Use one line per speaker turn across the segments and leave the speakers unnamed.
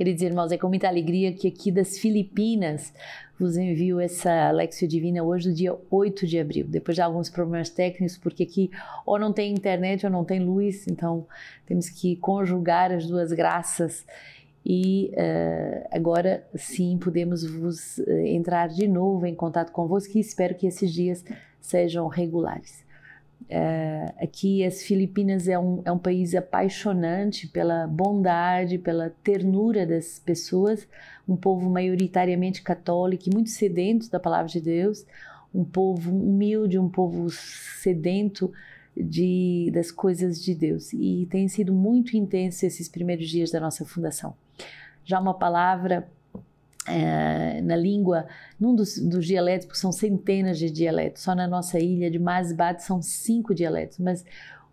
Queridos irmãos, é com muita alegria que aqui das Filipinas vos envio essa Lexio Divina hoje, no dia 8 de abril, depois de alguns problemas técnicos, porque aqui ou não tem internet ou não tem luz, então temos que conjugar as duas graças e uh, agora sim podemos vos uh, entrar de novo em contato convosco e espero que esses dias sejam regulares. Uh, aqui as Filipinas é um, é um país apaixonante pela bondade, pela ternura das pessoas, um povo maioritariamente católico e muito sedento da palavra de Deus, um povo humilde, um povo sedento de, das coisas de Deus. E tem sido muito intenso esses primeiros dias da nossa fundação. Já uma palavra é, na língua, num dos, dos, dialetos, porque são centenas de dialetos, só na nossa ilha de Masbate são cinco dialetos, mas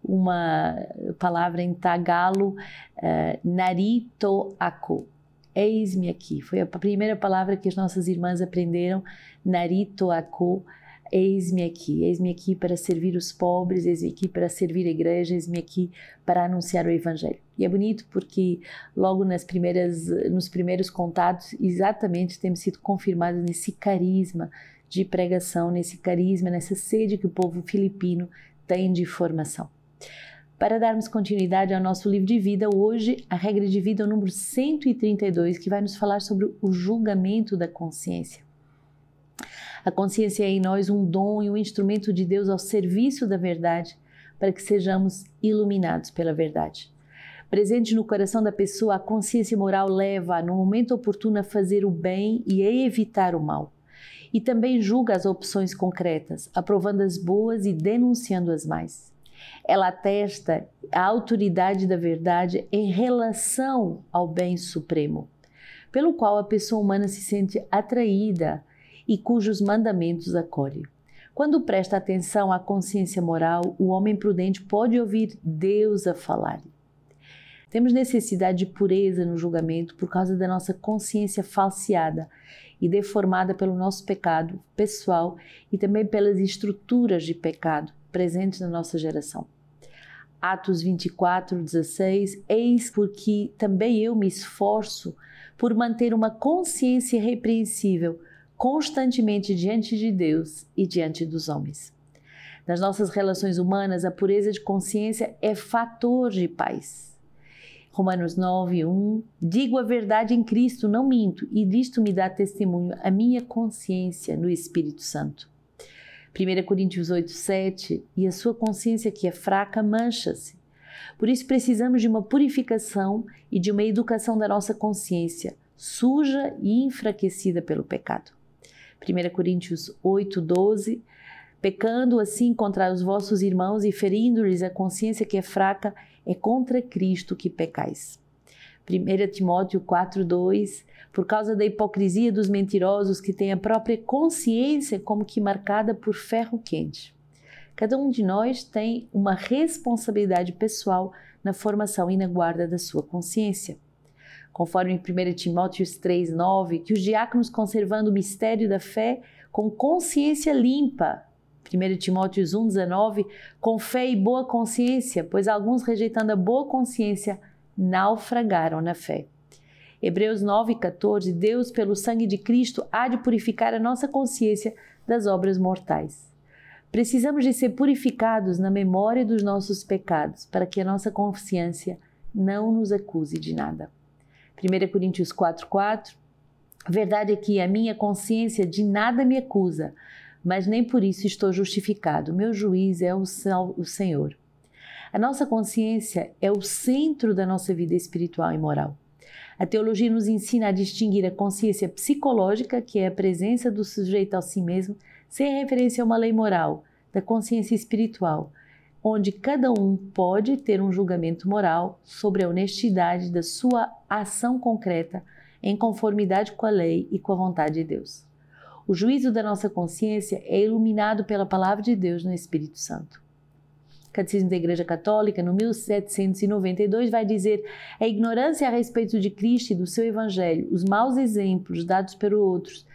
uma palavra em tagalo, é, naritoako, eis-me aqui, foi a primeira palavra que as nossas irmãs aprenderam, naritoako, Eis-me aqui, eis-me aqui para servir os pobres, eis-me aqui para servir a igreja, eis-me aqui para anunciar o evangelho. E é bonito porque logo nas primeiras, nos primeiros contatos, exatamente temos sido confirmados nesse carisma de pregação, nesse carisma, nessa sede que o povo filipino tem de formação. Para darmos continuidade ao nosso livro de vida, hoje a regra de vida é o número 132, que vai nos falar sobre o julgamento da consciência. A consciência é em nós um dom e um instrumento de Deus ao serviço da verdade, para que sejamos iluminados pela verdade. Presente no coração da pessoa, a consciência moral leva, no momento oportuno, a fazer o bem e a evitar o mal. E também julga as opções concretas, aprovando as boas e denunciando as mais. Ela atesta a autoridade da verdade em relação ao bem supremo, pelo qual a pessoa humana se sente atraída e cujos mandamentos acolhe. Quando presta atenção à consciência moral, o homem prudente pode ouvir Deus a falar. Temos necessidade de pureza no julgamento por causa da nossa consciência falseada e deformada pelo nosso pecado pessoal e também pelas estruturas de pecado presentes na nossa geração. Atos 24, 16: Eis porque também eu me esforço por manter uma consciência irrepreensível constantemente diante de Deus e diante dos homens. Nas nossas relações humanas, a pureza de consciência é fator de paz. Romanos 9, 1 Digo a verdade em Cristo, não minto, e disto me dá testemunho a minha consciência no Espírito Santo. 1 Coríntios 8, 7 E a sua consciência que é fraca mancha-se. Por isso precisamos de uma purificação e de uma educação da nossa consciência, suja e enfraquecida pelo pecado. 1 Coríntios 8, 12. Pecando assim contra os vossos irmãos e ferindo-lhes a consciência que é fraca, é contra Cristo que pecais. 1 Timóteo 4, 2. Por causa da hipocrisia dos mentirosos que têm a própria consciência como que marcada por ferro quente. Cada um de nós tem uma responsabilidade pessoal na formação e na guarda da sua consciência conforme em 1 Timóteo 3,9, que os diáconos conservando o mistério da fé com consciência limpa. 1 Timóteo 1,19, com fé e boa consciência, pois alguns rejeitando a boa consciência naufragaram na fé. Hebreus 9,14, Deus, pelo sangue de Cristo, há de purificar a nossa consciência das obras mortais. Precisamos de ser purificados na memória dos nossos pecados, para que a nossa consciência não nos acuse de nada. 1 Coríntios 4,4 Verdade é que a minha consciência de nada me acusa, mas nem por isso estou justificado. Meu juiz é o, o Senhor. A nossa consciência é o centro da nossa vida espiritual e moral. A teologia nos ensina a distinguir a consciência psicológica, que é a presença do sujeito ao si mesmo, sem referência a uma lei moral, da consciência espiritual, onde cada um pode ter um julgamento moral sobre a honestidade da sua ação concreta em conformidade com a lei e com a vontade de Deus. O juízo da nossa consciência é iluminado pela palavra de Deus no Espírito Santo. Catecismo da Igreja Católica, no 1792, vai dizer: a ignorância a respeito de Cristo e do seu Evangelho, os maus exemplos dados pelos outros,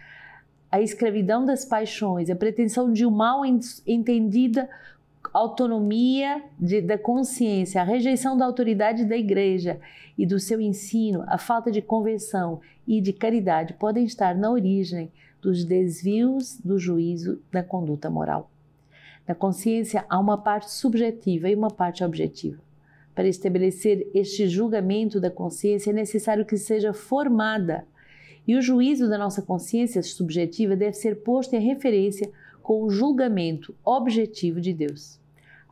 a escravidão das paixões, a pretensão de um mal entendida autonomia de, da consciência, a rejeição da autoridade da igreja e do seu ensino, a falta de conversão e de caridade podem estar na origem dos desvios do juízo da conduta moral. Na consciência há uma parte subjetiva e uma parte objetiva. Para estabelecer este julgamento da consciência é necessário que seja formada, e o juízo da nossa consciência subjetiva deve ser posto em referência com o julgamento objetivo de Deus.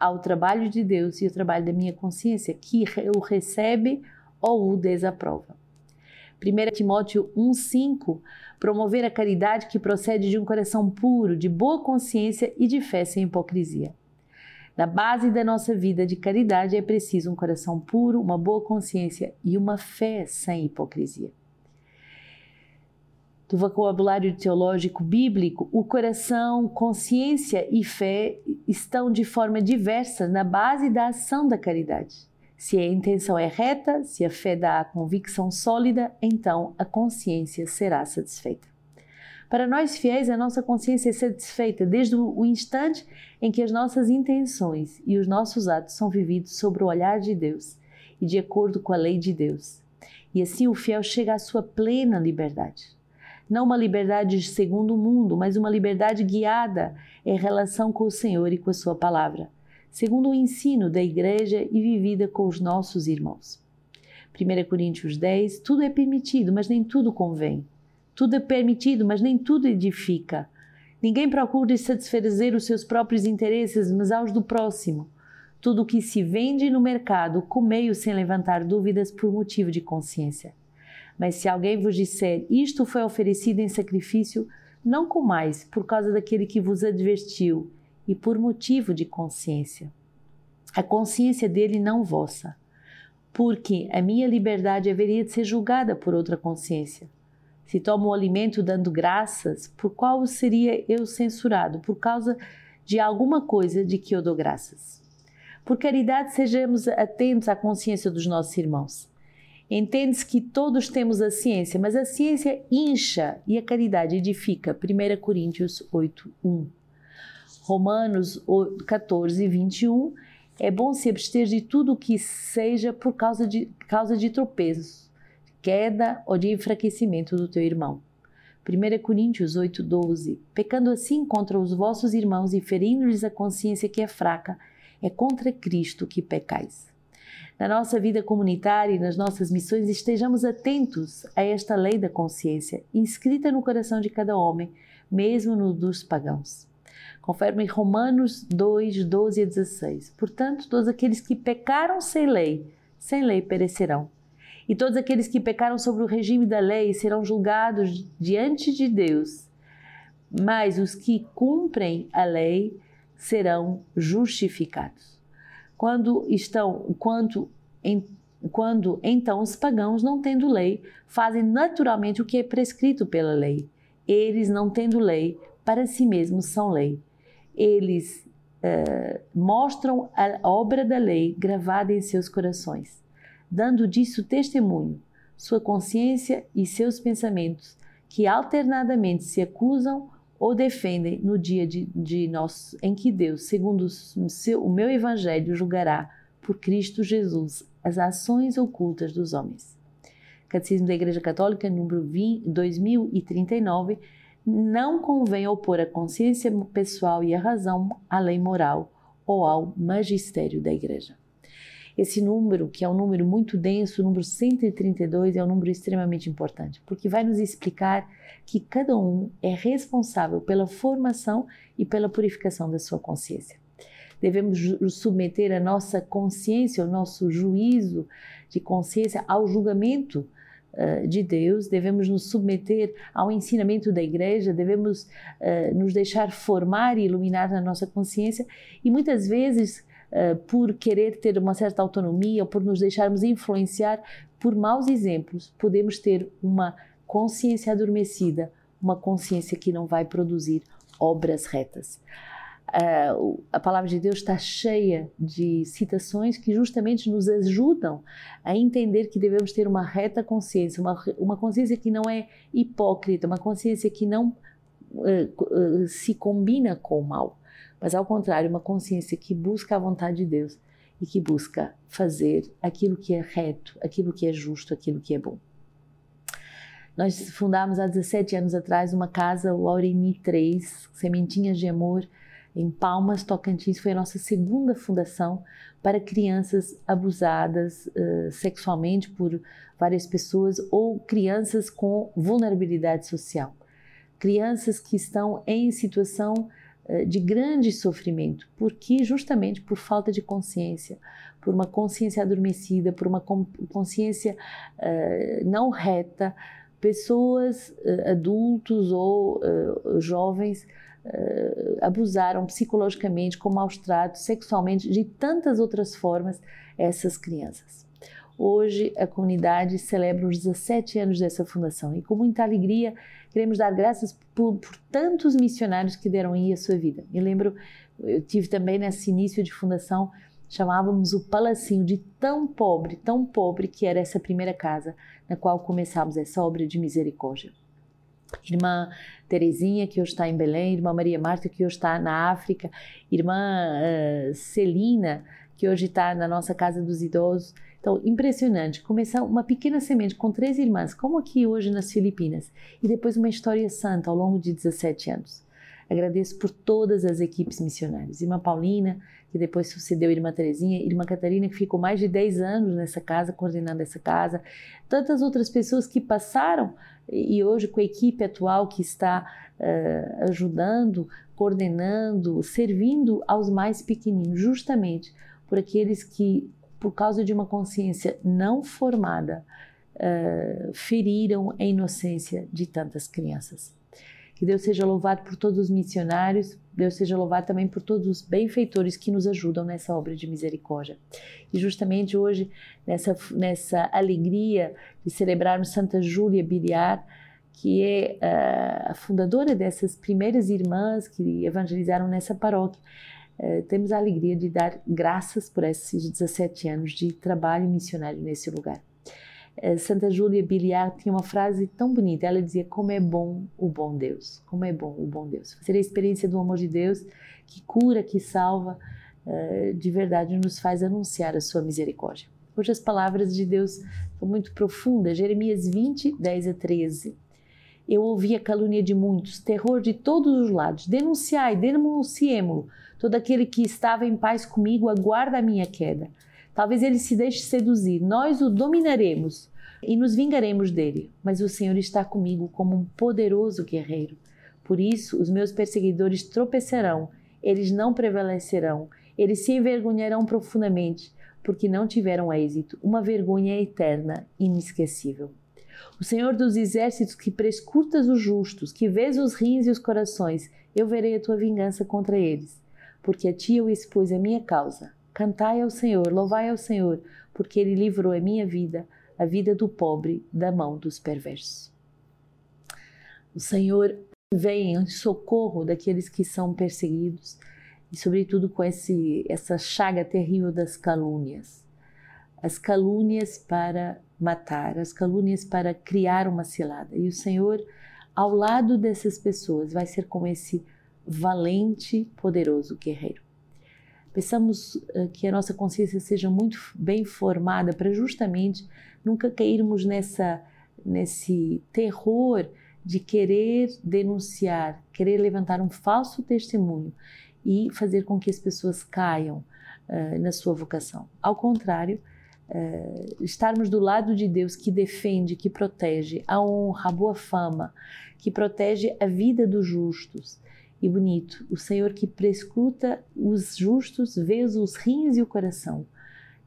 Há o trabalho de Deus e o trabalho da minha consciência, que o recebe ou o desaprova. 1 Timóteo 1,5 promover a caridade que procede de um coração puro, de boa consciência e de fé sem hipocrisia. Na base da nossa vida de caridade é preciso um coração puro, uma boa consciência e uma fé sem hipocrisia do vocabulário teológico bíblico, o coração, consciência e fé estão de forma diversa na base da ação da caridade. Se a intenção é reta, se a fé dá a convicção sólida, então a consciência será satisfeita. Para nós fiéis, a nossa consciência é satisfeita desde o instante em que as nossas intenções e os nossos atos são vividos sobre o olhar de Deus e de acordo com a lei de Deus. E assim o fiel chega à sua plena liberdade não uma liberdade segundo o mundo, mas uma liberdade guiada em relação com o Senhor e com a Sua palavra, segundo o ensino da Igreja e vivida com os nossos irmãos. 1 Coríntios 10: Tudo é permitido, mas nem tudo convém. Tudo é permitido, mas nem tudo edifica. Ninguém procura satisfazer os seus próprios interesses, mas aos do próximo. Tudo o que se vende no mercado, comei-o sem levantar dúvidas por motivo de consciência. Mas se alguém vos disser, isto foi oferecido em sacrifício, não comais por causa daquele que vos advertiu e por motivo de consciência. A consciência dele não vossa, porque a minha liberdade haveria de ser julgada por outra consciência. Se tomo o alimento dando graças, por qual seria eu censurado? Por causa de alguma coisa de que eu dou graças. Por caridade, sejamos atentos à consciência dos nossos irmãos. Entende-se que todos temos a ciência, mas a ciência incha e a caridade edifica. 1 Coríntios 8, 1. Romanos 14, 21. É bom se abster de tudo o que seja por causa de, causa de tropeços, queda ou de enfraquecimento do teu irmão. 1 Coríntios 8, 12. Pecando assim contra os vossos irmãos e ferindo-lhes a consciência que é fraca, é contra Cristo que pecais na nossa vida comunitária e nas nossas missões estejamos atentos a esta lei da consciência, inscrita no coração de cada homem, mesmo no dos pagãos. Conforme Romanos 2, 12 a 16. Portanto, todos aqueles que pecaram sem lei, sem lei perecerão. E todos aqueles que pecaram sobre o regime da lei serão julgados diante de Deus. Mas os que cumprem a lei serão justificados quando estão, quanto em, quando então os pagãos, não tendo lei, fazem naturalmente o que é prescrito pela lei. Eles, não tendo lei, para si mesmos são lei. Eles uh, mostram a obra da lei gravada em seus corações, dando disso testemunho, sua consciência e seus pensamentos, que alternadamente se acusam ou defendem no dia de, de em que Deus, segundo o, o meu evangelho, julgará por Cristo Jesus as ações ocultas dos homens. Catecismo da Igreja Católica, número 20, 2039, não convém opor a consciência pessoal e a razão à lei moral ou ao magistério da Igreja. Esse número, que é um número muito denso, o número 132, é um número extremamente importante, porque vai nos explicar que cada um é responsável pela formação e pela purificação da sua consciência. Devemos submeter a nossa consciência, o nosso juízo de consciência ao julgamento de Deus, devemos nos submeter ao ensinamento da igreja, devemos uh, nos deixar formar e iluminar na nossa consciência. E muitas vezes uh, por querer ter uma certa autonomia ou por nos deixarmos influenciar por maus exemplos, podemos ter uma consciência adormecida, uma consciência que não vai produzir obras retas. Uh, a palavra de Deus está cheia de citações que justamente nos ajudam a entender que devemos ter uma reta consciência, uma, uma consciência que não é hipócrita, uma consciência que não uh, uh, se combina com o mal mas ao contrário, uma consciência que busca a vontade de Deus e que busca fazer aquilo que é reto, aquilo que é justo, aquilo que é bom. Nós fundamos há 17 anos atrás uma casa, o Aureni 3, Sementinhas de Amor, em Palmas, Tocantins. Foi a nossa segunda fundação para crianças abusadas uh, sexualmente por várias pessoas ou crianças com vulnerabilidade social. Crianças que estão em situação de grande sofrimento, porque justamente por falta de consciência, por uma consciência adormecida, por uma consciência uh, não reta, pessoas, uh, adultos ou uh, jovens, abusaram psicologicamente, com maus tratos, sexualmente, de tantas outras formas essas crianças. Hoje a comunidade celebra os 17 anos dessa fundação e com muita alegria queremos dar graças por, por tantos missionários que deram aí a sua vida. Me lembro, eu tive também nesse início de fundação chamávamos o palacinho de tão pobre, tão pobre que era essa primeira casa na qual começamos essa obra de misericórdia. Irmã Terezinha, que hoje está em Belém, irmã Maria Marta, que hoje está na África, irmã uh, Celina, que hoje está na nossa casa dos idosos. Então, impressionante. Começar uma pequena semente com três irmãs, como aqui hoje nas Filipinas, e depois uma história santa ao longo de 17 anos. Agradeço por todas as equipes missionárias. Irmã Paulina, que depois sucedeu Irmã Terezinha, Irmã Catarina, que ficou mais de 10 anos nessa casa, coordenando essa casa, tantas outras pessoas que passaram e hoje com a equipe atual que está uh, ajudando, coordenando, servindo aos mais pequeninos, justamente por aqueles que, por causa de uma consciência não formada, uh, feriram a inocência de tantas crianças. Que Deus seja louvado por todos os missionários, Deus seja louvado também por todos os benfeitores que nos ajudam nessa obra de misericórdia. E justamente hoje, nessa, nessa alegria de celebrarmos Santa Júlia Biliar, que é uh, a fundadora dessas primeiras irmãs que evangelizaram nessa paróquia, uh, temos a alegria de dar graças por esses 17 anos de trabalho missionário nesse lugar. Eh, Santa Júlia Biliar tinha uma frase tão bonita. Ela dizia: Como é bom o bom Deus, como é bom o bom Deus. Fazer a experiência do amor de Deus que cura, que salva, eh, de verdade nos faz anunciar a sua misericórdia. Hoje as palavras de Deus são muito profundas. Jeremias 20, 10 a 13. Eu ouvi a calúnia de muitos, terror de todos os lados. Denunciai, denunciemo-lo. Todo aquele que estava em paz comigo aguarda a minha queda. Talvez ele se deixe seduzir. Nós o dominaremos e nos vingaremos dele. Mas o Senhor está comigo como um poderoso guerreiro. Por isso, os meus perseguidores tropeçarão, eles não prevalecerão, eles se envergonharão profundamente, porque não tiveram êxito, uma vergonha eterna, inesquecível. O Senhor dos exércitos que prescrutas os justos, que vês os rins e os corações, eu verei a tua vingança contra eles, porque a ti eu expus a minha causa. Cantai ao Senhor, louvai ao Senhor, porque ele livrou a minha vida, a vida do pobre, da mão dos perversos. O Senhor vem em socorro daqueles que são perseguidos e, sobretudo, com esse, essa chaga terrível das calúnias. As calúnias para matar, as calúnias para criar uma cilada. E o Senhor, ao lado dessas pessoas, vai ser como esse valente, poderoso guerreiro. Pensamos uh, que a nossa consciência seja muito bem formada para justamente nunca cairmos nessa, nesse terror de querer denunciar, querer levantar um falso testemunho e fazer com que as pessoas caiam uh, na sua vocação. Ao contrário, uh, estarmos do lado de Deus que defende, que protege a honra, a boa fama, que protege a vida dos justos, e bonito. O Senhor que prescuta os justos, vê os rins e o coração.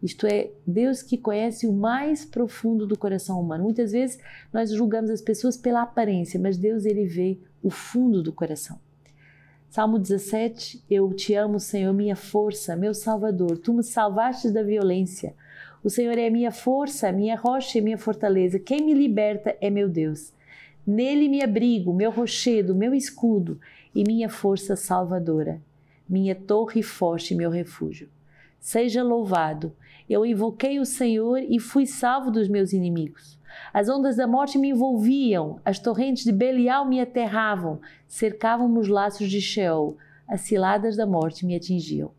Isto é, Deus que conhece o mais profundo do coração humano. Muitas vezes nós julgamos as pessoas pela aparência, mas Deus ele vê o fundo do coração. Salmo 17: Eu te amo, Senhor, minha força, meu Salvador. Tu me salvaste da violência. O Senhor é minha força, minha rocha e minha fortaleza. Quem me liberta é meu Deus. Nele me abrigo, meu rochedo, meu escudo e minha força salvadora, minha torre forte e meu refúgio. Seja louvado. Eu invoquei o Senhor e fui salvo dos meus inimigos. As ondas da morte me envolviam, as torrentes de Belial me aterravam, cercavam-me os laços de Sheol. as ciladas da morte me atingiam.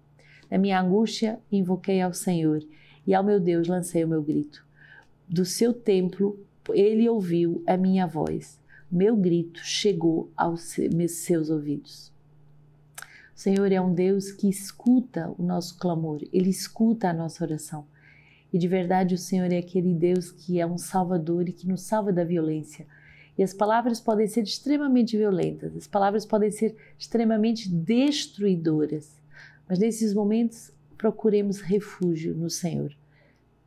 Na minha angústia, invoquei ao Senhor e ao meu Deus lancei o meu grito. Do seu templo, ele ouviu a minha voz. Meu grito chegou aos seus ouvidos. O Senhor é um Deus que escuta o nosso clamor, ele escuta a nossa oração. E de verdade, o Senhor é aquele Deus que é um salvador e que nos salva da violência. E as palavras podem ser extremamente violentas, as palavras podem ser extremamente destruidoras. Mas nesses momentos, procuremos refúgio no Senhor.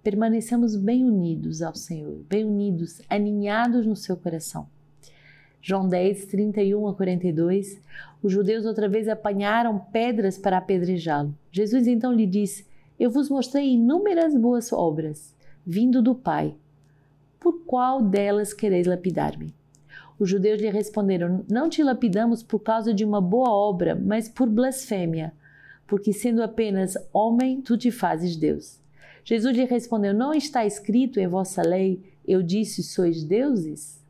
Permaneçamos bem unidos ao Senhor, bem unidos, aninhados no seu coração. João 10, 31 a 42, os judeus outra vez apanharam pedras para apedrejá-lo. Jesus então lhe disse: Eu vos mostrei inúmeras boas obras, vindo do Pai. Por qual delas quereis lapidar-me? Os judeus lhe responderam: Não te lapidamos por causa de uma boa obra, mas por blasfêmia, porque sendo apenas homem, tu te fazes Deus. Jesus lhe respondeu: Não está escrito em vossa lei, eu disse, sois deuses?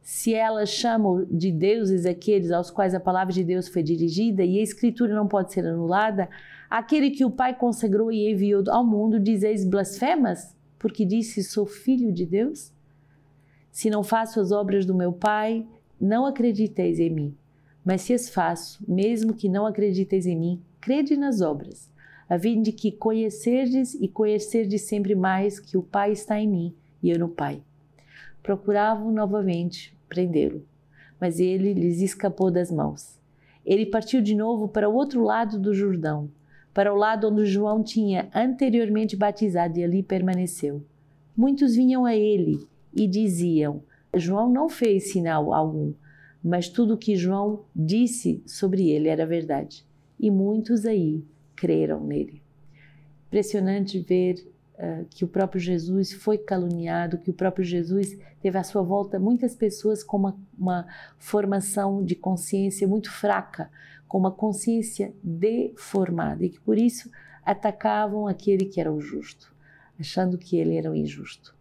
Se elas chamam de deuses aqueles aos quais a palavra de Deus foi dirigida e a escritura não pode ser anulada, aquele que o Pai consagrou e enviou ao mundo, dizeis blasfemas, porque disse, sou filho de Deus? Se não faço as obras do meu Pai, não acrediteis em mim. Mas se as faço, mesmo que não acrediteis em mim, crede nas obras, a fim de que conhecerdes e conhecerdes sempre mais que o Pai está em mim e eu no Pai. Procuravam novamente prendê-lo, mas ele lhes escapou das mãos. Ele partiu de novo para o outro lado do Jordão, para o lado onde João tinha anteriormente batizado e ali permaneceu. Muitos vinham a ele e diziam: João não fez sinal algum, mas tudo o que João disse sobre ele era verdade. E muitos aí creram nele. Impressionante ver uh, que o próprio Jesus foi caluniado, que o próprio Jesus teve à sua volta muitas pessoas com uma, uma formação de consciência muito fraca, com uma consciência deformada e que por isso atacavam aquele que era o justo, achando que ele era o injusto.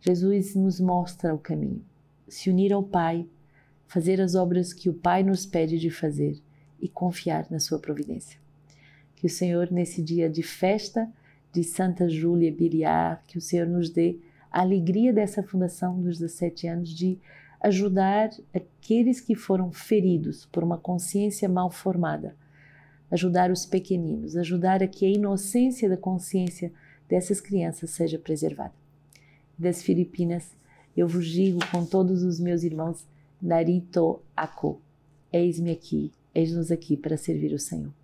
Jesus nos mostra o caminho. Se unir ao Pai, fazer as obras que o Pai nos pede de fazer e confiar na sua providência. Que o Senhor, nesse dia de festa de Santa Júlia Biliar, que o Senhor nos dê a alegria dessa fundação dos 17 anos de ajudar aqueles que foram feridos por uma consciência mal formada, ajudar os pequeninos, ajudar a que a inocência da consciência dessas crianças seja preservada das Filipinas, eu vos digo com todos os meus irmãos, Narito Ako, eis-me aqui, eis-nos aqui para servir o Senhor.